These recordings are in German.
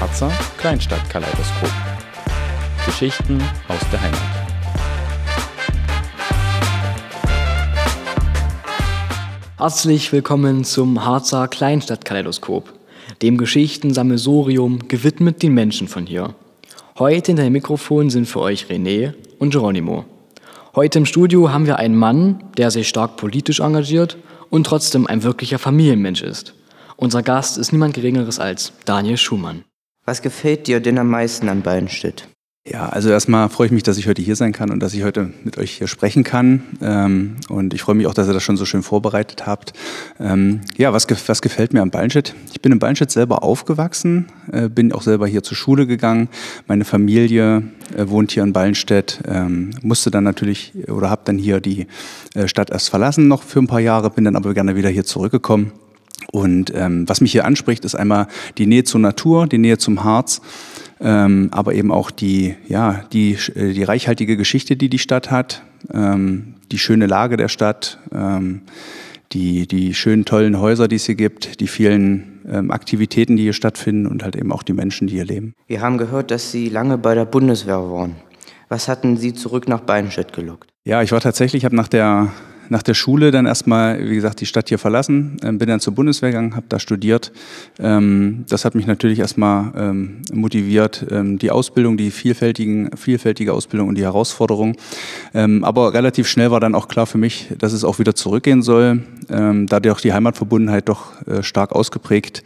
Harzer Kleinstadt-Kaleidoskop. Geschichten aus der Heimat. Herzlich willkommen zum Harzer Kleinstadt-Kaleidoskop, dem Geschichtensammelsurium gewidmet den Menschen von hier. Heute hinter dem Mikrofon sind für euch René und Geronimo. Heute im Studio haben wir einen Mann, der sich stark politisch engagiert und trotzdem ein wirklicher Familienmensch ist. Unser Gast ist niemand Geringeres als Daniel Schumann. Was gefällt dir denn am meisten an Ballenstedt? Ja, also erstmal freue ich mich, dass ich heute hier sein kann und dass ich heute mit euch hier sprechen kann. Ähm, und ich freue mich auch, dass ihr das schon so schön vorbereitet habt. Ähm, ja, was, was gefällt mir am Ballenstedt? Ich bin in Ballenstedt selber aufgewachsen, äh, bin auch selber hier zur Schule gegangen. Meine Familie äh, wohnt hier in Ballenstedt, ähm, musste dann natürlich oder habe dann hier die äh, Stadt erst verlassen noch für ein paar Jahre, bin dann aber gerne wieder hier zurückgekommen. Und ähm, was mich hier anspricht, ist einmal die Nähe zur Natur, die Nähe zum Harz ähm, aber eben auch die, ja, die, äh, die reichhaltige Geschichte, die die Stadt hat, ähm, die schöne Lage der Stadt, ähm, die, die schönen, tollen Häuser, die es hier gibt, die vielen ähm, Aktivitäten, die hier stattfinden und halt eben auch die Menschen, die hier leben. Wir haben gehört, dass Sie lange bei der Bundeswehr waren. Was hatten Sie zurück nach Beinstedt gelockt? Ja, ich war tatsächlich, ich habe nach der nach der Schule dann erstmal, wie gesagt, die Stadt hier verlassen, ähm, bin dann zur Bundeswehr gegangen, habe da studiert. Ähm, das hat mich natürlich erstmal ähm, motiviert, die Ausbildung, die vielfältigen, vielfältige Ausbildung und die Herausforderung. aber relativ schnell war dann auch klar für mich, dass es auch wieder zurückgehen soll, da auch die Heimatverbundenheit doch äh, stark ausgeprägt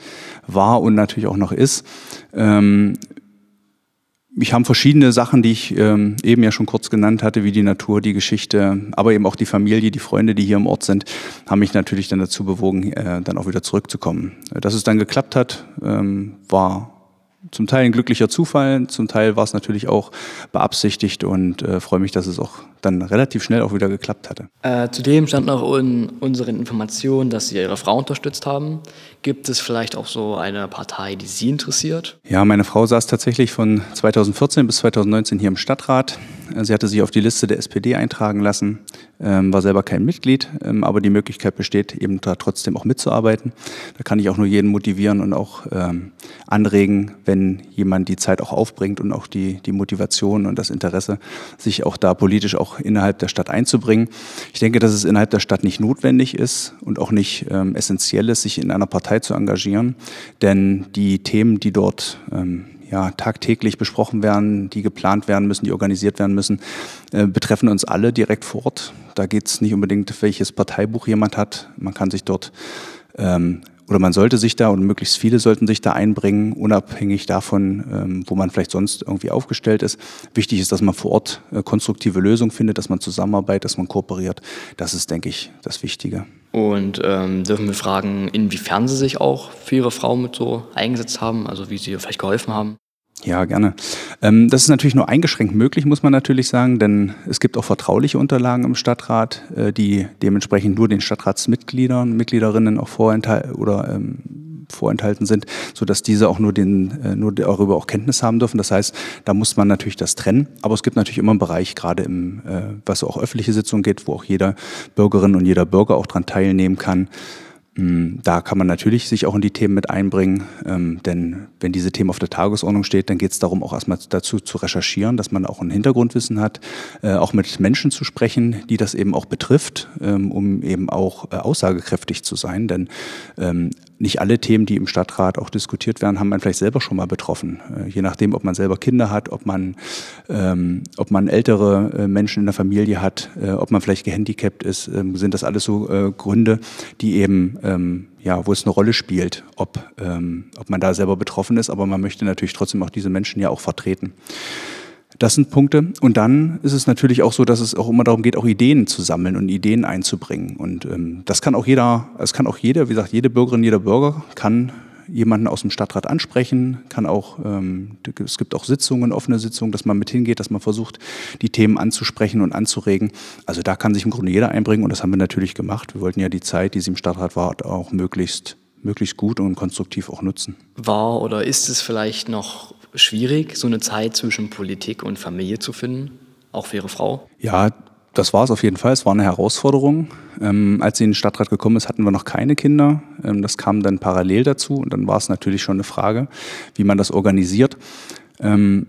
war und natürlich auch noch ist mich haben verschiedene Sachen, die ich ähm, eben ja schon kurz genannt hatte, wie die Natur, die Geschichte, aber eben auch die Familie, die Freunde, die hier im Ort sind, haben mich natürlich dann dazu bewogen, äh, dann auch wieder zurückzukommen. Dass es dann geklappt hat, ähm, war zum Teil ein glücklicher Zufall, zum Teil war es natürlich auch beabsichtigt und äh, freue mich, dass es auch dann relativ schnell auch wieder geklappt hatte. Äh, zudem stand noch in unseren Informationen, dass Sie Ihre Frau unterstützt haben. Gibt es vielleicht auch so eine Partei, die Sie interessiert? Ja, meine Frau saß tatsächlich von 2014 bis 2019 hier im Stadtrat. Sie hatte sich auf die Liste der SPD eintragen lassen, ähm, war selber kein Mitglied, ähm, aber die Möglichkeit besteht, eben da trotzdem auch mitzuarbeiten. Da kann ich auch nur jeden motivieren und auch ähm, anregen, wenn jemand die Zeit auch aufbringt und auch die, die Motivation und das Interesse, sich auch da politisch auch innerhalb der Stadt einzubringen. Ich denke, dass es innerhalb der Stadt nicht notwendig ist und auch nicht ähm, essentiell ist, sich in einer Partei zu engagieren, denn die Themen, die dort ähm, ja, tagtäglich besprochen werden, die geplant werden müssen, die organisiert werden müssen, äh, betreffen uns alle direkt vor Ort. Da geht es nicht unbedingt, welches Parteibuch jemand hat. Man kann sich dort ähm, oder man sollte sich da und möglichst viele sollten sich da einbringen, unabhängig davon, ähm, wo man vielleicht sonst irgendwie aufgestellt ist. Wichtig ist, dass man vor Ort äh, konstruktive Lösungen findet, dass man zusammenarbeitet, dass man kooperiert. Das ist, denke ich, das Wichtige. Und ähm, dürfen wir fragen, inwiefern Sie sich auch für Ihre Frau mit so eingesetzt haben, also wie Sie ihr vielleicht geholfen haben? Ja, gerne. Ähm, das ist natürlich nur eingeschränkt möglich, muss man natürlich sagen, denn es gibt auch vertrauliche Unterlagen im Stadtrat, äh, die dementsprechend nur den Stadtratsmitgliedern, Mitgliederinnen auch vorenthalten oder ähm, vorenthalten sind, so dass diese auch nur den äh, nur darüber auch Kenntnis haben dürfen. Das heißt, da muss man natürlich das trennen. Aber es gibt natürlich immer einen Bereich, gerade im äh, was auch öffentliche Sitzungen geht, wo auch jeder Bürgerin und jeder Bürger auch dran teilnehmen kann. Mm, da kann man natürlich sich auch in die Themen mit einbringen, ähm, denn wenn diese Themen auf der Tagesordnung steht, dann geht es darum, auch erstmal dazu zu recherchieren, dass man auch ein Hintergrundwissen hat, äh, auch mit Menschen zu sprechen, die das eben auch betrifft, ähm, um eben auch äh, aussagekräftig zu sein. Denn ähm, nicht alle Themen, die im Stadtrat auch diskutiert werden, haben man vielleicht selber schon mal betroffen. Äh, je nachdem, ob man selber Kinder hat, ob man, ähm, ob man ältere äh, Menschen in der Familie hat, äh, ob man vielleicht gehandicapt ist, ähm, sind das alles so äh, Gründe, die eben, ähm, ja, wo es eine Rolle spielt, ob, ähm, ob man da selber betroffen ist, aber man möchte natürlich trotzdem auch diese Menschen ja auch vertreten. Das sind Punkte. Und dann ist es natürlich auch so, dass es auch immer darum geht, auch Ideen zu sammeln und Ideen einzubringen. Und ähm, das kann auch jeder, es kann auch jeder, wie gesagt, jede Bürgerin, jeder Bürger kann jemanden aus dem Stadtrat ansprechen, kann auch, ähm, es gibt auch Sitzungen, offene Sitzungen, dass man mit hingeht, dass man versucht, die Themen anzusprechen und anzuregen. Also da kann sich im Grunde jeder einbringen und das haben wir natürlich gemacht. Wir wollten ja die Zeit, die sie im Stadtrat war, auch möglichst, möglichst gut und konstruktiv auch nutzen. War oder ist es vielleicht noch schwierig, so eine Zeit zwischen Politik und Familie zu finden, auch für Ihre Frau? Ja, das war es auf jeden Fall. Es war eine Herausforderung. Ähm, als sie in den Stadtrat gekommen ist, hatten wir noch keine Kinder. Ähm, das kam dann parallel dazu und dann war es natürlich schon eine Frage, wie man das organisiert. Ähm,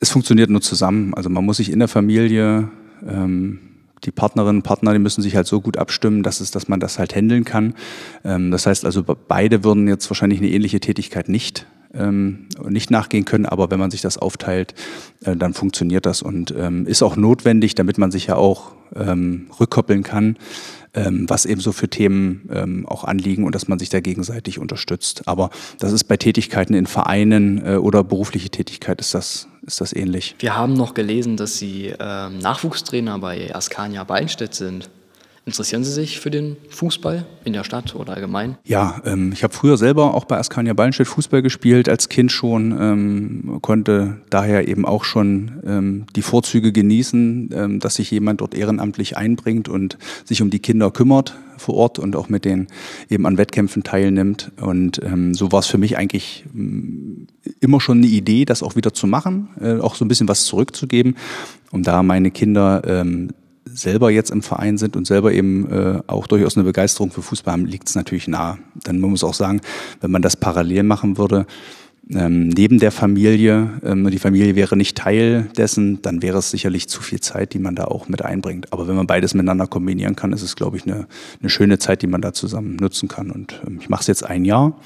es funktioniert nur zusammen. Also man muss sich in der Familie, ähm, die Partnerinnen und Partner, die müssen sich halt so gut abstimmen, dass, es, dass man das halt handeln kann. Ähm, das heißt also, beide würden jetzt wahrscheinlich eine ähnliche Tätigkeit nicht ähm, nicht nachgehen können, aber wenn man sich das aufteilt, äh, dann funktioniert das und ähm, ist auch notwendig, damit man sich ja auch ähm, rückkoppeln kann, ähm, was eben so für Themen ähm, auch anliegen und dass man sich da gegenseitig unterstützt. Aber das ist bei Tätigkeiten in Vereinen äh, oder berufliche Tätigkeit ist das, ist das ähnlich. Wir haben noch gelesen, dass Sie ähm, Nachwuchstrainer bei Askania Ballenstedt sind. Interessieren Sie sich für den Fußball in der Stadt oder allgemein? Ja, ähm, ich habe früher selber auch bei Askania Ballenstedt Fußball gespielt, als Kind schon, ähm, konnte daher eben auch schon ähm, die Vorzüge genießen, ähm, dass sich jemand dort ehrenamtlich einbringt und sich um die Kinder kümmert vor Ort und auch mit denen eben an Wettkämpfen teilnimmt. Und ähm, so war es für mich eigentlich mm, immer schon eine Idee, das auch wieder zu machen, äh, auch so ein bisschen was zurückzugeben, um da meine Kinder ähm, selber jetzt im Verein sind und selber eben äh, auch durchaus eine Begeisterung für Fußball haben, liegt es natürlich nahe. Dann man muss auch sagen, wenn man das parallel machen würde, ähm, neben der Familie, ähm, die Familie wäre nicht Teil dessen, dann wäre es sicherlich zu viel Zeit, die man da auch mit einbringt. Aber wenn man beides miteinander kombinieren kann, ist es, glaube ich, eine, eine schöne Zeit, die man da zusammen nutzen kann. Und ähm, ich mache es jetzt ein Jahr.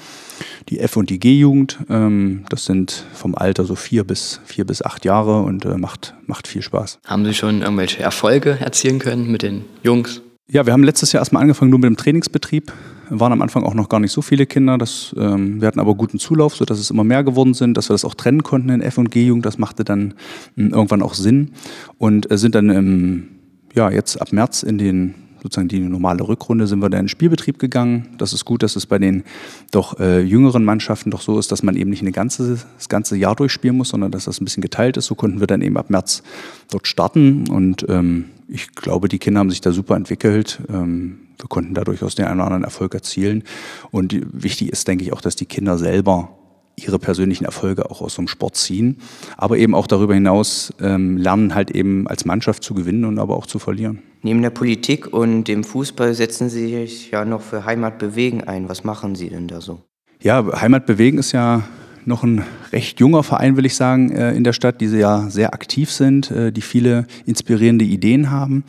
Die F- und die G-Jugend, ähm, das sind vom Alter so vier bis, vier bis acht Jahre und äh, macht, macht viel Spaß. Haben Sie schon irgendwelche Erfolge erzielen können mit den Jungs? Ja, wir haben letztes Jahr erstmal angefangen nur mit dem Trainingsbetrieb waren am Anfang auch noch gar nicht so viele Kinder. Das, ähm, wir hatten aber guten Zulauf, sodass es immer mehr geworden sind, dass wir das auch trennen konnten in F- und G-Jugend. Das machte dann äh, irgendwann auch Sinn und äh, sind dann im, ja, jetzt ab März in den sozusagen die normale Rückrunde sind wir dann in den Spielbetrieb gegangen. Das ist gut, dass es bei den doch äh, jüngeren Mannschaften doch so ist, dass man eben nicht eine ganze, das ganze Jahr durchspielen muss, sondern dass das ein bisschen geteilt ist. So konnten wir dann eben ab März dort starten und ähm, ich glaube, die Kinder haben sich da super entwickelt. Ähm, wir konnten da durchaus den einen oder anderen Erfolg erzielen. Und wichtig ist, denke ich, auch, dass die Kinder selber ihre persönlichen Erfolge auch aus so einem Sport ziehen, aber eben auch darüber hinaus ähm, lernen, halt eben als Mannschaft zu gewinnen und aber auch zu verlieren. Neben der Politik und dem Fußball setzen Sie sich ja noch für Heimat bewegen ein. Was machen Sie denn da so? Ja, Heimat bewegen ist ja noch ein recht junger Verein, will ich sagen, äh, in der Stadt, die ja sehr aktiv sind, äh, die viele inspirierende Ideen haben.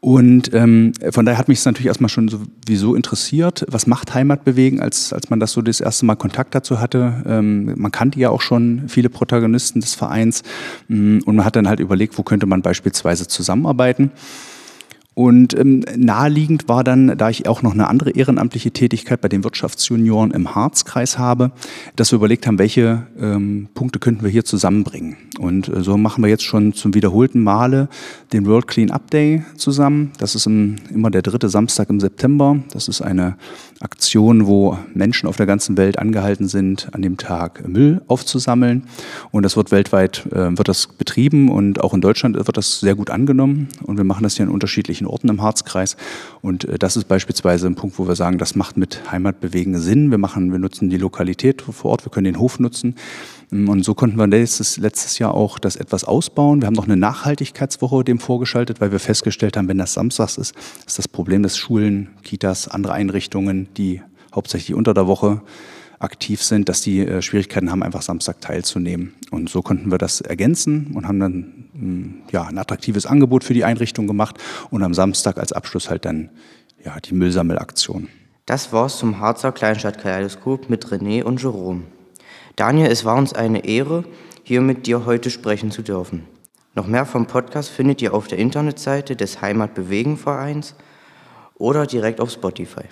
Und ähm, von daher hat mich es natürlich erstmal schon sowieso interessiert, was macht Heimatbewegen, als, als man das so das erste Mal Kontakt dazu hatte. Ähm, man kannte ja auch schon viele Protagonisten des Vereins ähm, und man hat dann halt überlegt, wo könnte man beispielsweise zusammenarbeiten. Und ähm, naheliegend war dann, da ich auch noch eine andere ehrenamtliche Tätigkeit bei den Wirtschaftsjunioren im Harzkreis habe, dass wir überlegt haben, welche ähm, Punkte könnten wir hier zusammenbringen. Und äh, so machen wir jetzt schon zum wiederholten Male den World Clean Up Day zusammen. Das ist im, immer der dritte Samstag im September. Das ist eine Aktion, wo Menschen auf der ganzen Welt angehalten sind, an dem Tag Müll aufzusammeln. Und das wird weltweit äh, wird das betrieben und auch in Deutschland wird das sehr gut angenommen. Und wir machen das hier unterschiedlichen unterschiedlichen Orten im Harzkreis. Und äh, das ist beispielsweise ein Punkt, wo wir sagen, das macht mit Heimatbewegen Sinn. Wir machen, wir nutzen die Lokalität vor Ort, wir können den Hof nutzen. Mm, und so konnten wir letztes, letztes Jahr auch das etwas ausbauen. Wir haben noch eine Nachhaltigkeitswoche dem vorgeschaltet, weil wir festgestellt haben, wenn das samstags ist, ist das Problem, dass Schulen, Kitas, andere Einrichtungen, die hauptsächlich unter der Woche aktiv sind, dass die äh, Schwierigkeiten haben, einfach Samstag teilzunehmen. Und so konnten wir das ergänzen und haben dann mh, hm, ja, ein attraktives Angebot für die Einrichtung gemacht und am Samstag als Abschluss halt dann ja, die Müllsammelaktion. Das war's zum Harzer Kleinstadt-Kaleidoskop mit René und Jerome. Daniel, es war uns eine Ehre, hier mit dir heute sprechen zu dürfen. Noch mehr vom Podcast findet ihr auf der Internetseite des Heimatbewegenvereins oder direkt auf Spotify.